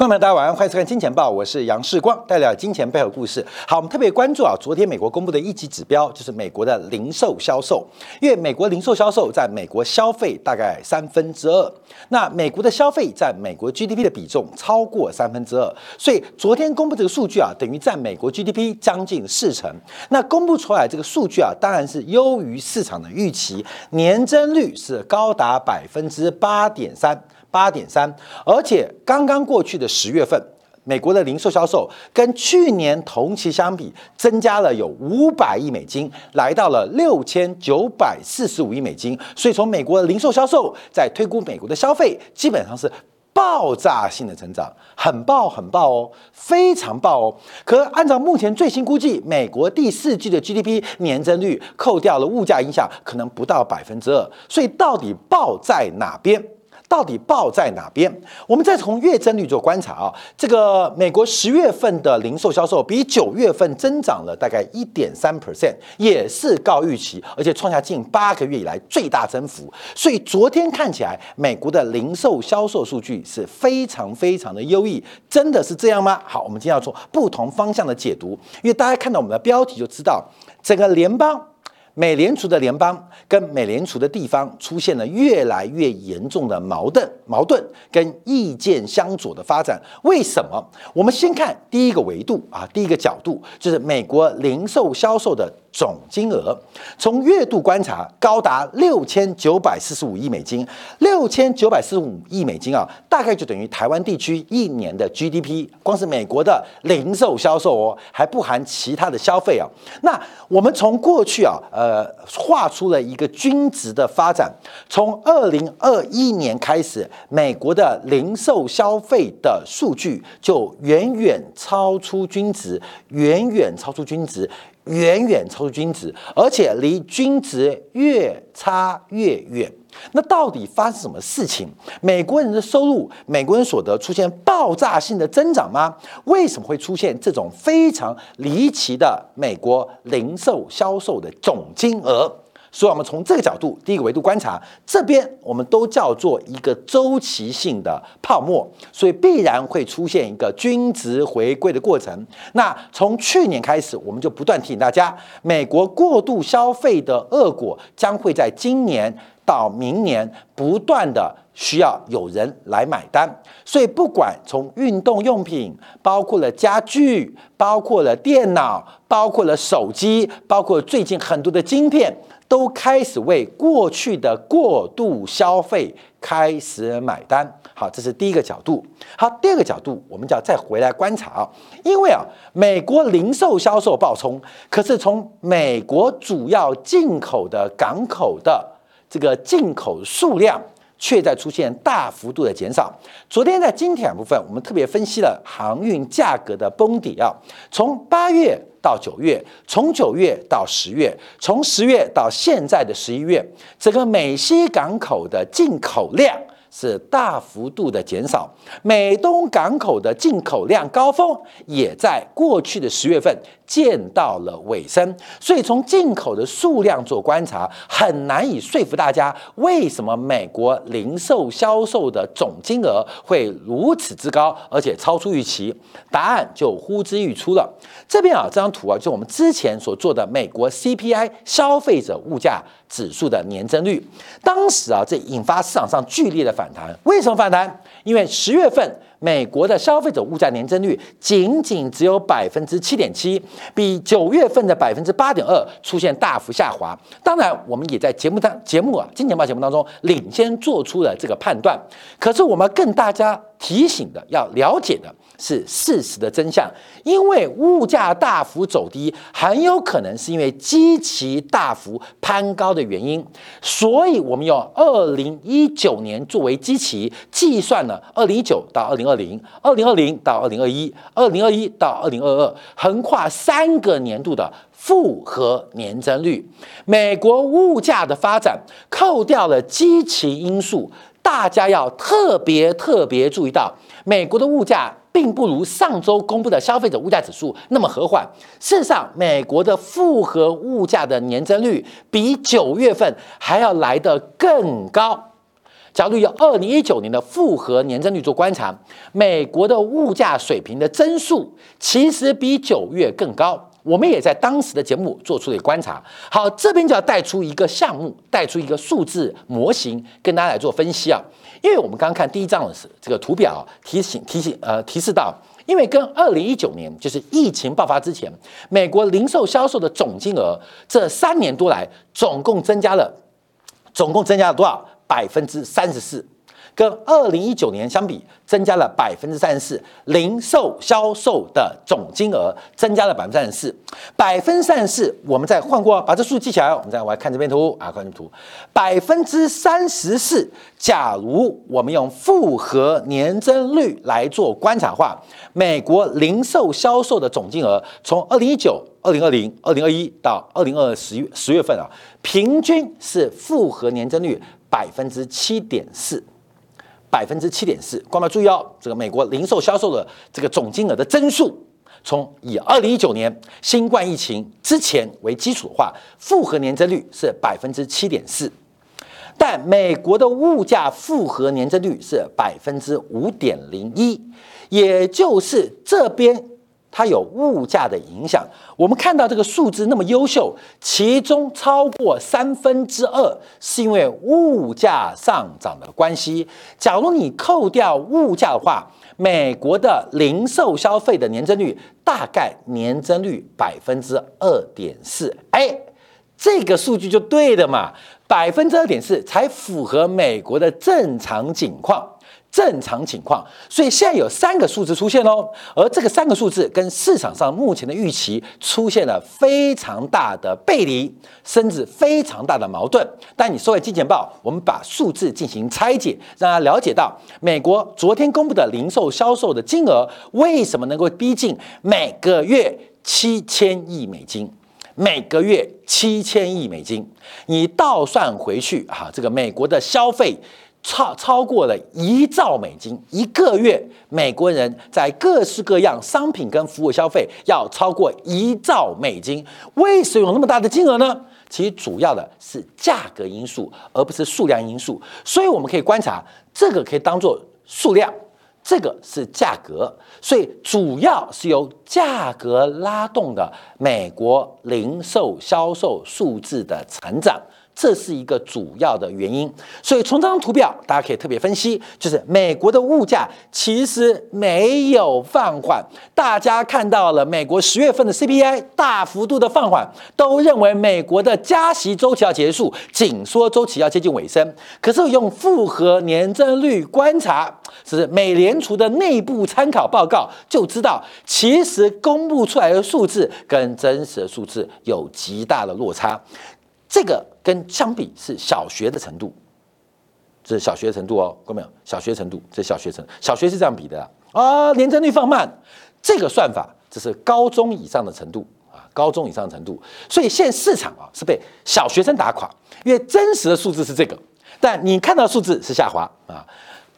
朋友们，大家晚上欢迎收看《金钱报》，我是杨世光，带来金钱背后故事。好，我们特别关注啊，昨天美国公布的一级指标就是美国的零售销售，因为美国零售销售在美国消费大概三分之二，那美国的消费占美国 GDP 的比重超过三分之二，所以昨天公布这个数据啊，等于占美国 GDP 将近四成。那公布出来这个数据啊，当然是优于市场的预期，年增率是高达百分之八点三。八点三，而且刚刚过去的十月份，美国的零售销售跟去年同期相比，增加了有五百亿美金，来到了六千九百四十五亿美金。所以从美国的零售销售在推估美国的消费，基本上是爆炸性的成长，很爆很爆哦，非常爆哦。可按照目前最新估计，美国第四季的 GDP 年增率扣掉了物价影响，可能不到百分之二。所以到底爆在哪边？到底爆在哪边？我们再从月增率做观察啊，这个美国十月份的零售销售比九月份增长了大概一点三 percent，也是高预期，而且创下近八个月以来最大增幅。所以昨天看起来，美国的零售销售数据是非常非常的优异，真的是这样吗？好，我们今天要做不同方向的解读，因为大家看到我们的标题就知道，整个联邦。美联储的联邦跟美联储的地方出现了越来越严重的矛盾、矛盾跟意见相左的发展。为什么？我们先看第一个维度啊，第一个角度就是美国零售销售的。总金额从月度观察高达六千九百四十五亿美金，六千九百四十五亿美金啊，大概就等于台湾地区一年的 GDP。光是美国的零售销售哦，还不含其他的消费啊。那我们从过去啊，呃，画出了一个均值的发展。从二零二一年开始，美国的零售消费的数据就远远超出均值，远远超出均值。远远超出均值，而且离均值越差越远。那到底发生什么事情？美国人的收入、美国人所得出现爆炸性的增长吗？为什么会出现这种非常离奇的美国零售销售的总金额？所以，我们从这个角度，第一个维度观察，这边我们都叫做一个周期性的泡沫，所以必然会出现一个均值回归的过程。那从去年开始，我们就不断提醒大家，美国过度消费的恶果将会在今年到明年不断的需要有人来买单。所以，不管从运动用品，包括了家具，包括了电脑，包括了手机，包括最近很多的晶片。都开始为过去的过度消费开始买单。好，这是第一个角度。好，第二个角度，我们就要再回来观察啊，因为啊，美国零售销售暴冲，可是从美国主要进口的港口的这个进口数量。却在出现大幅度的减少。昨天在今天部分，我们特别分析了航运价格的崩底啊，从八月到九月，从九月到十月，从十月到现在的十一月，整个美西港口的进口量。是大幅度的减少，美东港口的进口量高峰也在过去的十月份见到了尾声，所以从进口的数量做观察，很难以说服大家为什么美国零售销售的总金额会如此之高，而且超出预期。答案就呼之欲出了。这边啊，这张图啊，就我们之前所做的美国 CPI 消费者物价。指数的年增率，当时啊，这引发市场上剧烈的反弹。为什么反弹？因为十月份美国的消费者物价年增率仅仅只有百分之七点七，比九月份的百分之八点二出现大幅下滑。当然，我们也在节目当节目啊，金钱报节目当中领先做出了这个判断。可是，我们更大家提醒的、要了解的。是事实的真相，因为物价大幅走低，很有可能是因为基期大幅攀高的原因，所以我们用二零一九年作为基期计算了二零一九到二零二零、二零二零到二零二一、二零二一到二零二二，横跨三个年度的复合年增率。美国物价的发展扣掉了基期因素，大家要特别特别注意到美国的物价。并不如上周公布的消费者物价指数那么和缓。事实上，美国的复合物价的年增率比九月份还要来得更高。假如以二零一九年的复合年增率做观察，美国的物价水平的增速其实比九月更高。我们也在当时的节目做出了观察。好，这边就要带出一个项目，带出一个数字模型，跟大家来做分析啊。因为我们刚刚看第一张的是这个图表，提醒提醒呃提示到，因为跟二零一九年就是疫情爆发之前，美国零售销售的总金额这三年多来总共增加了，总共增加了多少？百分之三十四。跟二零一九年相比，增加了百分之三十四，零售销售的总金额增加了百分之三十四，百分之三十四，我们再换过，把这数记起来，我们再来看这边图啊，看这图，百分之三十四。假如我们用复合年增率来做观察的话，美国零售销售的总金额从二零一九、二零二零、二零二一到二零二十月十月份啊，平均是复合年增率百分之七点四。百分之七点四，观众注意哦，这个美国零售销售的这个总金额的增速，从以二零一九年新冠疫情之前为基础的话，复合年增率是百分之七点四，但美国的物价复合年增率是百分之五点零一，也就是这边。它有物价的影响，我们看到这个数字那么优秀，其中超过三分之二是因为物价上涨的关系。假如你扣掉物价的话，美国的零售消费的年增率大概年增率百分之二点四，哎，这个数据就对的嘛，百分之二点四才符合美国的正常景况。正常情况，所以现在有三个数字出现喽，而这个三个数字跟市场上目前的预期出现了非常大的背离，甚至非常大的矛盾。但你收回金钱报，我们把数字进行拆解，让大家了解到美国昨天公布的零售销售的金额为什么能够逼近每个月七千亿美金，每个月七千亿美金，你倒算回去啊，这个美国的消费。超超过了一兆美金一个月，美国人在各式各样商品跟服务消费要超过一兆美金，为什么有那么大的金额呢？其实主要的是价格因素，而不是数量因素。所以我们可以观察，这个可以当做数量，这个是价格，所以主要是由价格拉动的美国零售销售数字的成长。这是一个主要的原因，所以从这张图表，大家可以特别分析，就是美国的物价其实没有放缓。大家看到了美国十月份的 CPI 大幅度的放缓，都认为美国的加息周期要结束，紧缩周期要接近尾声。可是用复合年增率观察，是美联储的内部参考报告，就知道其实公布出来的数字跟真实的数字有极大的落差。这个跟相比是小学的程度，这是小学程度哦，看到没有？小学程度，这小学程，小学是这样比的啊。年增率放慢，这个算法这是高中以上的程度啊，高中以上的程度。所以现市场啊是被小学生打垮，因为真实的数字是这个，但你看到数字是下滑啊，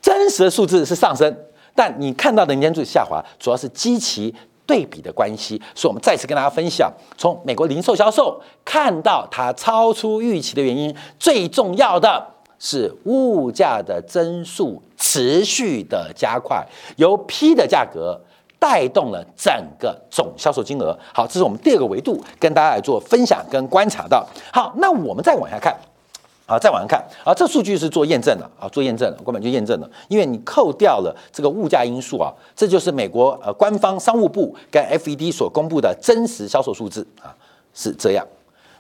真实的数字是上升，但你看到的年增率下滑，主要是基期。对比的关系，所以我们再次跟大家分享，从美国零售销售看到它超出预期的原因，最重要的是物价的增速持续的加快，由 P 的价格带动了整个总销售金额。好，这是我们第二个维度，跟大家来做分享跟观察到。好，那我们再往下看。啊，再往上看，啊，这数据是做验证的啊，做验证的，根本就验证了，因为你扣掉了这个物价因素啊，这就是美国呃官方商务部跟 FED 所公布的真实销售数字啊，是这样，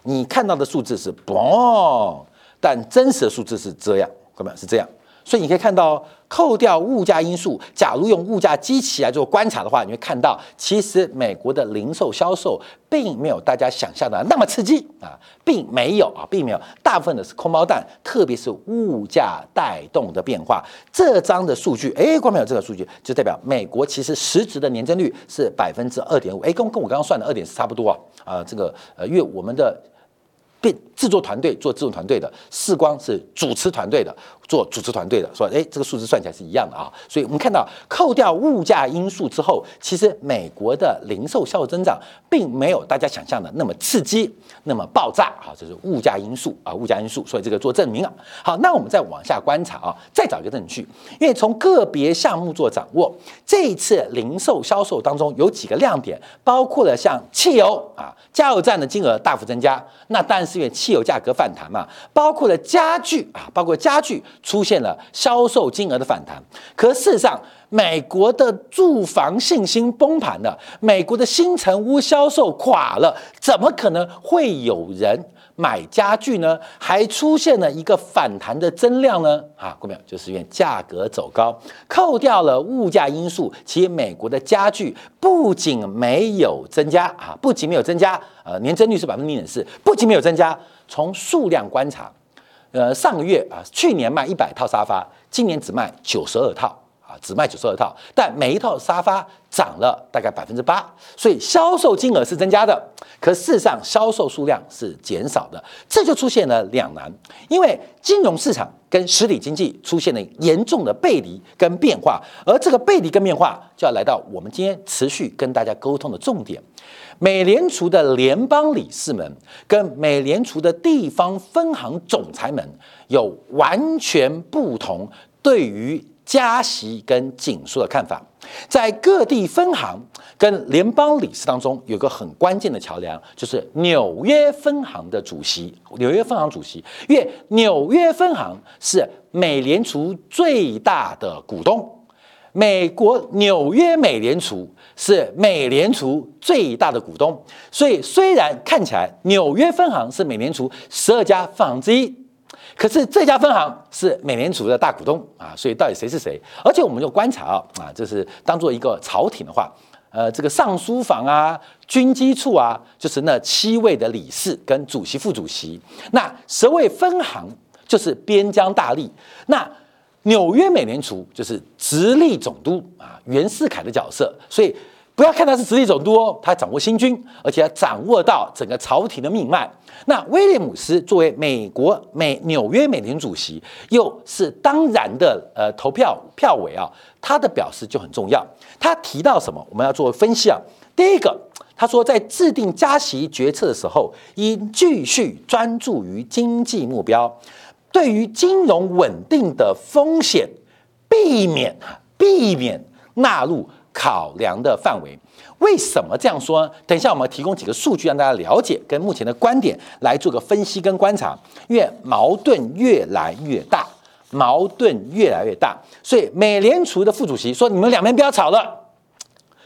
你看到的数字是嘣，但真实的数字是这样，根本是这样。所以你可以看到，扣掉物价因素，假如用物价机器来做观察的话，你会看到，其实美国的零售销售并没有大家想象的那么刺激啊，并没有啊，并没有，大部分的是空包蛋，特别是物价带动的变化。这张的数据，哎，光没有这个数据，就代表美国其实实质的年增率是百分之二点五，哎，跟跟我刚刚算的二点四差不多啊，啊，这个呃，因为我们的。变制作团队做制作团队的，世光是主持团队的做主持团队的，说哎，这个数字算起来是一样的啊。所以我们看到扣掉物价因素之后，其实美国的零售销售增长并没有大家想象的那么刺激，那么爆炸啊。这是物价因素啊，物价因素，所以这个做证明啊。好，那我们再往下观察啊，再找一个证据，因为从个别项目做掌握，这一次零售销售当中有几个亮点，包括了像汽油啊，加油站的金额大幅增加，那但是因为汽油价格反弹嘛，包括了家具啊，包括家具出现了销售金额的反弹，可事实上。美国的住房信心崩盘了，美国的新城屋销售垮了，怎么可能会有人买家具呢？还出现了一个反弹的增量呢？啊，各位就是因为价格走高，扣掉了物价因素，其实美国的家具不仅没有增加啊，不仅没有增加，呃，年增率是百分之零点四，不仅没有增加，从数量观察，呃，上个月啊，去年卖一百套沙发，今年只卖九十二套。只卖九十二套，但每一套沙发涨了大概百分之八，所以销售金额是增加的，可事实上销售数量是减少的，这就出现了两难，因为金融市场跟实体经济出现了严重的背离跟变化，而这个背离跟变化就要来到我们今天持续跟大家沟通的重点，美联储的联邦理事们跟美联储的地方分行总裁们有完全不同对于。加息跟紧缩的看法，在各地分行跟联邦理事当中，有个很关键的桥梁，就是纽约分行的主席。纽约分行主席，因为纽约分行是美联储最大的股东，美国纽约美联储是美联储最大的股东，所以虽然看起来纽约分行是美联储十二家分行之一。可是这家分行是美联储的大股东啊，所以到底谁是谁？而且我们就观察啊啊，这是当做一个朝廷的话，呃，这个尚书房啊、军机处啊，就是那七位的理事跟主席、副主席。那十位分行就是边疆大吏。那纽约美联储就是直隶总督啊，袁世凯的角色。所以。不要看他是直隶总督哦，他掌握新军，而且掌握到整个朝廷的命脉。那威廉姆斯作为美国美纽约美联主席，又是当然的呃投票票委啊，他的表示就很重要。他提到什么？我们要做分析啊。第一个，他说在制定加息决策的时候，应继续专注于经济目标，对于金融稳定的风险，避免避免纳入。考量的范围，为什么这样说呢？等一下，我们提供几个数据让大家了解，跟目前的观点来做个分析跟观察。因为矛盾越来越大，矛盾越来越大，所以美联储的副主席说：“你们两边不要吵了。”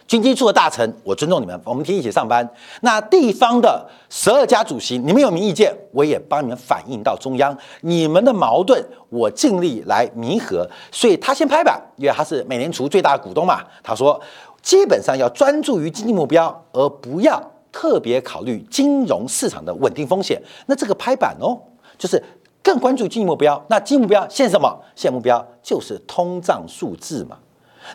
军机处的大臣，我尊重你们，我们可以一起上班。那地方的十二家主席，你们有没意见？我也帮你们反映到中央，你们的矛盾我尽力来弥合。所以他先拍板，因为他是美联储最大的股东嘛。他说，基本上要专注于经济目标，而不要特别考虑金融市场的稳定风险。那这个拍板哦，就是更关注经济目标。那经济目标现什么？现目标就是通胀数字嘛。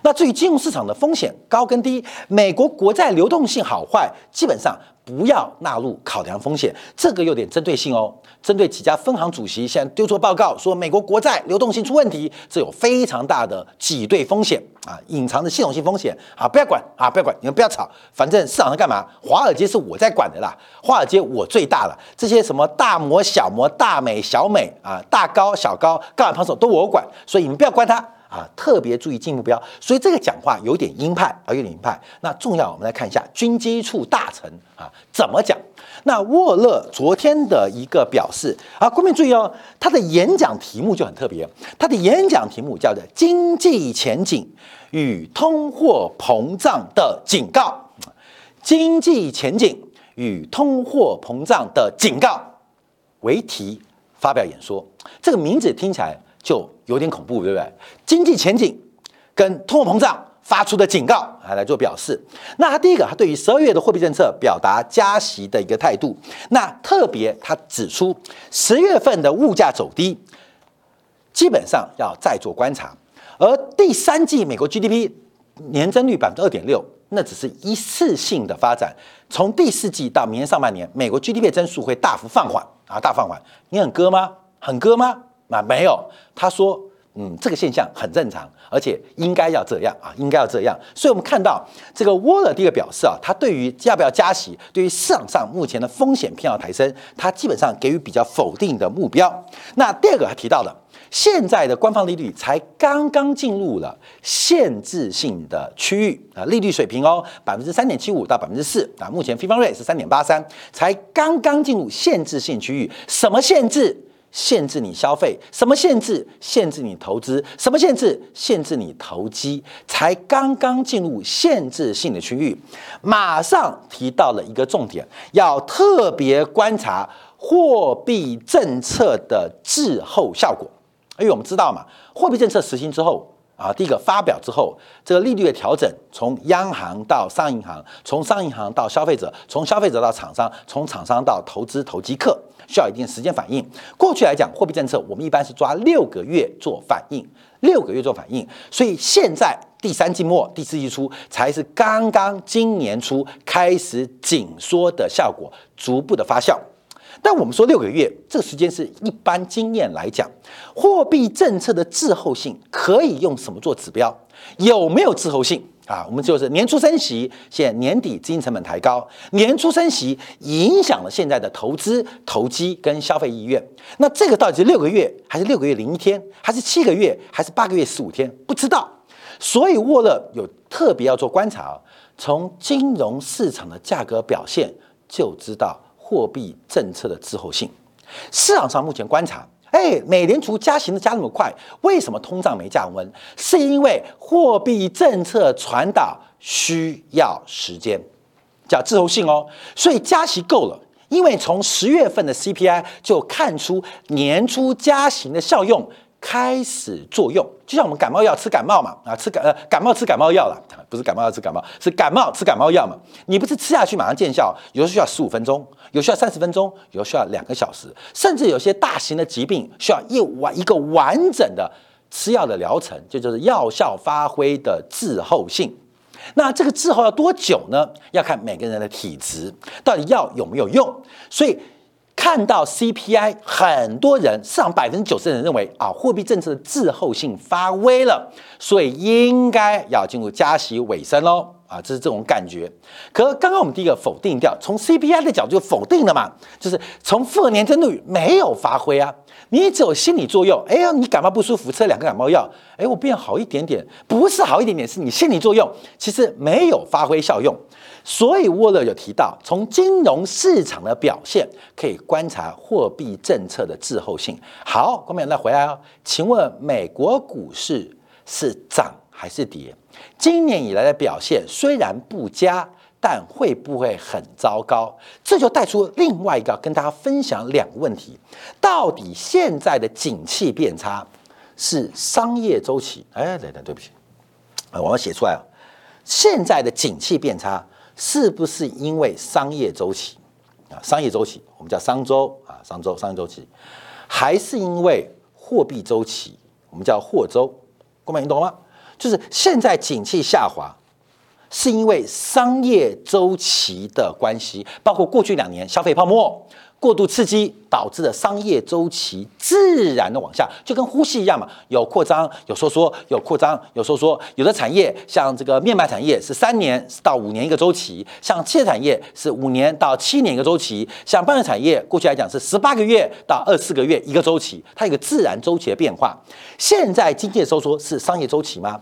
那至于金融市场的风险高跟低，美国国债流动性好坏，基本上不要纳入考量风险，这个有点针对性哦。针对几家分行主席现在丢出报告说美国国债流动性出问题，这有非常大的挤兑风险啊，隐藏的系统性风险啊，不要管啊，不要管，你们不要吵，反正市场上干嘛？华尔街是我在管的啦，华尔街我最大了，这些什么大摩、小摩、大美、小美啊，大高、小高、高矮胖瘦都我管，所以你们不要管它。啊，特别注意进目标，所以这个讲话有点鹰派啊，有点鹰派。那重要，我们来看一下军机处大臣啊怎么讲。那沃勒昨天的一个表示啊，观众注意哦，他的演讲题目就很特别，他的演讲题目叫做“经济前景与通货膨胀的警告”。经济前景与通货膨胀的警告为题发表演说，这个名字听起来。就有点恐怖，对不对？经济前景跟通货膨胀发出的警告啊，来做表示。那他第一个，他对于十二月的货币政策表达加息的一个态度。那特别他指出，十月份的物价走低，基本上要再做观察。而第三季美国 GDP 年增率百分之二点六，那只是一次性的发展。从第四季到明年上半年，美国 GDP 增速会大幅放缓啊，大放缓。你很割吗？很割吗？啊，没有。他说，嗯，这个现象很正常，而且应该要这样啊，应该要这样。所以我们看到这个沃勒第一个表示啊，他对于要不要加息，对于市场上目前的风险偏好抬升，他基本上给予比较否定的目标。那第二个他提到的。现在的官方利率才刚刚进入了限制性的区域啊，利率水平哦，百分之三点七五到百分之四啊，目前 f i rate 是三点八三，才刚刚进入限制性区域。什么限制？限制你消费？什么限制？限制你投资？什么限制？限制你投机？才刚刚进入限制性的区域，马上提到了一个重点，要特别观察货币政策的滞后效果。因为我们知道嘛，货币政策实行之后啊，第一个发表之后，这个利率的调整，从央行到商业银行，从商业银行到消费者，从消费者到厂商，从厂商到投资投机客，需要一定时间反应。过去来讲，货币政策我们一般是抓六个月做反应，六个月做反应。所以现在第三季末、第四季初才是刚刚今年初开始紧缩的效果逐步的发酵。但我们说六个月这个时间是一般经验来讲，货币政策的滞后性可以用什么做指标？有没有滞后性啊？我们就是年初升息，现年底资金成本抬高，年初升息影响了现在的投资、投机跟消费意愿。那这个到底是六个月，还是六个月零一天，还是七个月，还是八个月十五天？不知道。所以沃勒有特别要做观察啊，从金融市场的价格表现就知道。货币政策的滞后性，市场上目前观察，哎，美联储加息的加那么快，为什么通胀没降温？是因为货币政策传导需要时间，叫滞后性哦。所以加息够了，因为从十月份的 CPI 就看出年初加息的效用。开始作用，就像我们感冒药吃感冒嘛，啊，吃感呃感冒吃感冒药了，不是感冒药吃感冒，是感冒吃感冒药嘛。你不是吃下去马上见效，有时候需要十五分钟，有需要三十分钟，有需要两个小时，甚至有些大型的疾病需要一完一个完整的吃药的疗程，这就是药效发挥的滞后性。那这个滞后要多久呢？要看每个人的体质，到底药有没有用，所以。看到 CPI，很多人市场百分之九十的人认为啊，货币政策的滞后性发威了，所以应该要进入加息尾声喽啊，这是这种感觉。可刚刚我们第一个否定掉，从 CPI 的角度就否定了嘛，就是从复合年增率没有发挥啊，你只有心理作用。哎呀，你感冒不舒服，吃了两个感冒药，哎，我变好一点点，不是好一点点，是你心理作用，其实没有发挥效用。所以沃勒有提到，从金融市场的表现可以观察货币政策的滞后性。好，观众朋友，那回来哦，请问美国股市是涨还是跌？今年以来的表现虽然不佳，但会不会很糟糕？这就带出另外一个跟大家分享两个问题：到底现在的景气变差是商业周期？哎，等等，对不起，我要写出来啊，现在的景气变差。是不是因为商业周期啊？商业周期我们叫商周啊，商周商业周期，还是因为货币周期我们叫货周？各位你懂吗？就是现在景气下滑，是因为商业周期的关系，包括过去两年消费泡沫。过度刺激导致的商业周期自然的往下，就跟呼吸一样嘛，有扩张，有收缩，有扩张，有收缩。有的产业像这个面板产业是三年到五年一个周期，像汽车产业是五年到七年一个周期，像半导体产业过去来讲是十八个月到二四个月一个周期，它有个自然周期的变化。现在经济收缩是商业周期吗？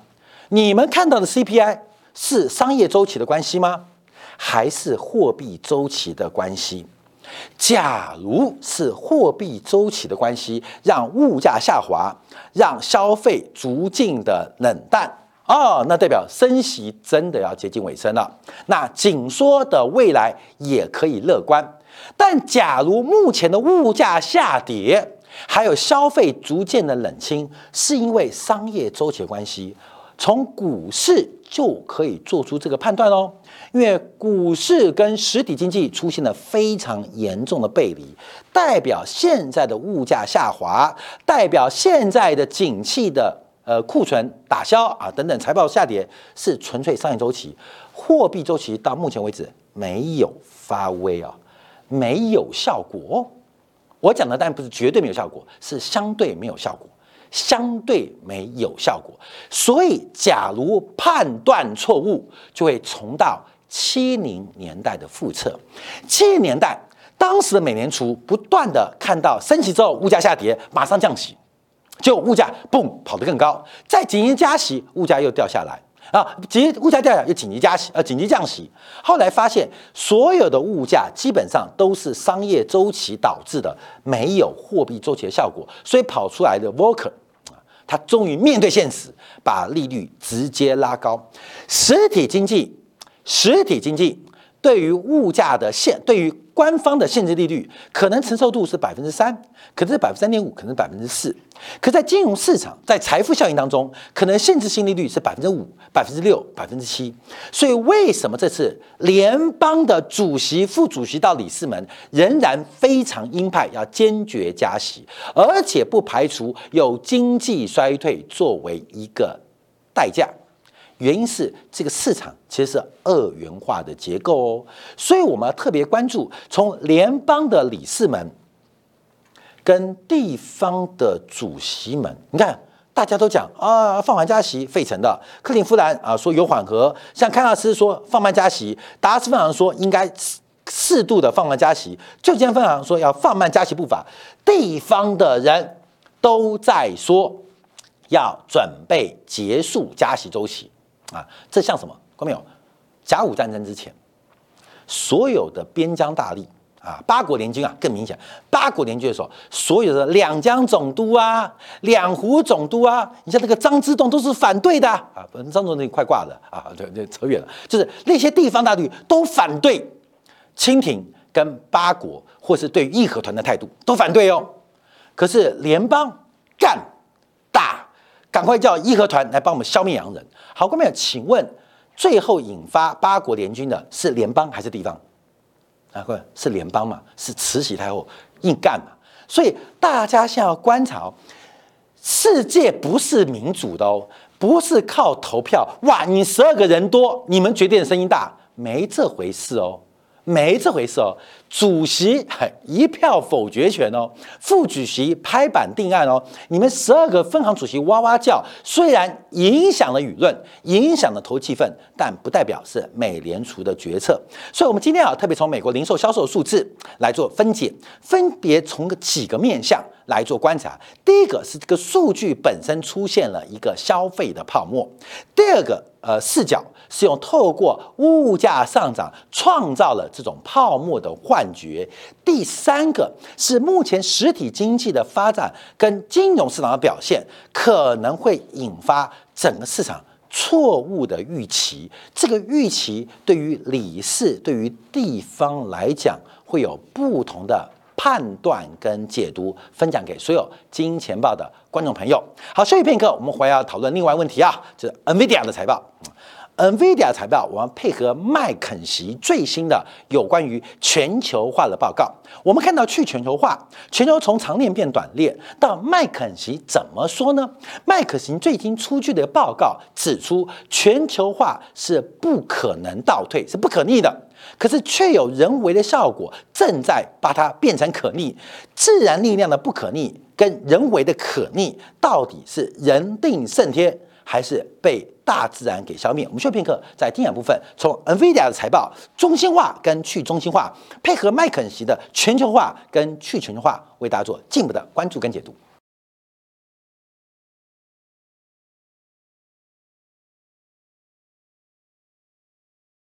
你们看到的 CPI 是商业周期的关系吗？还是货币周期的关系？假如是货币周期的关系，让物价下滑，让消费逐渐的冷淡哦，那代表升息真的要接近尾声了。那紧缩的未来也可以乐观。但假如目前的物价下跌，还有消费逐渐的冷清，是因为商业周期的关系，从股市就可以做出这个判断哦。因为股市跟实体经济出现了非常严重的背离，代表现在的物价下滑，代表现在的景气的呃库存打消啊等等财报下跌是纯粹商业周期，货币周期到目前为止没有发威啊，没有效果。我讲的当然不是绝对没有效果，是相对没有效果，相对没有效果。所以，假如判断错误，就会重到七零年代的复测。七零年代，当时的美联储不断的看到升息之后物价下跌，马上降息，就物价蹦跑得更高，再紧急加息，物价又掉下来。啊，急物价掉下来又紧急加息，呃，紧急降息。后来发现，所有的物价基本上都是商业周期导致的，没有货币周期的效果。所以跑出来的 v o k e r，他终于面对现实，把利率直接拉高。实体经济，实体经济对于物价的限，对于官方的限制利率，可能承受度是百分之三，可能是百分之三点五，可能百分之四。可在金融市场，在财富效应当中，可能限制性利率是百分之五、百分之六、百分之七。所以，为什么这次联邦的主席、副主席到理事们仍然非常鹰派，要坚决加息，而且不排除有经济衰退作为一个代价？原因是这个市场其实是二元化的结构哦。所以，我们要特别关注从联邦的理事们。跟地方的主席们，你看，大家都讲啊，放缓加息，费城的。克林夫兰啊说有缓和，像康纳斯说放慢加息，达斯分行说应该适度的放慢加息，旧金山分行说要放慢加息步伐，地方的人都在说要准备结束加息周期。啊，这像什么？看没有？甲午战争之前，所有的边疆大吏。啊，八国联军啊，更明显。八国联军的时候，所有的两江总督啊、两湖总督啊，你像那个张之洞都是反对的啊。反张之洞那快挂了啊，对对，扯远了。就是那些地方大吏都反对清廷跟八国，或是对义和团的态度都反对哦。可是联邦干打，赶快叫义和团来帮我们消灭洋人。好，各位，请问最后引发八国联军的是联邦还是地方？啊，不是联邦嘛？是慈禧太后硬干嘛？所以大家现在要观察哦，世界不是民主的哦，不是靠投票哇！你十二个人多，你们决定的声音大，没这回事哦。没这回事哦，主席一票否决权哦，副主席拍板定案哦。你们十二个分行主席哇哇叫，虽然影响了舆论，影响了投气氛，但不代表是美联储的决策。所以，我们今天啊，特别从美国零售销售数字来做分解，分别从几个面向来做观察。第一个是这个数据本身出现了一个消费的泡沫，第二个。呃，视角是用透过物价上涨创造了这种泡沫的幻觉。第三个是目前实体经济的发展跟金融市场的表现可能会引发整个市场错误的预期。这个预期对于理事、对于地方来讲会有不同的。判断跟解读分享给所有金钱报的观众朋友。好，休息片刻，我们回来讨论另外问题啊，就是 NVIDIA 的财报。NVIDIA 财报，我们配合麦肯锡最新的有关于全球化的报告。我们看到去全球化，全球从长链变短链，到麦肯锡怎么说呢？麦肯锡最新出具的报告指出，全球化是不可能倒退，是不可逆的。可是却有人为的效果，正在把它变成可逆。自然力量的不可逆跟人为的可逆，到底是人定胜天，还是被大自然给消灭？我们需要片刻，在精讲部分，从 NVIDIA 的财报中心化跟去中心化，配合麦肯锡的全球化跟去全球化，为大家做进一步的关注跟解读。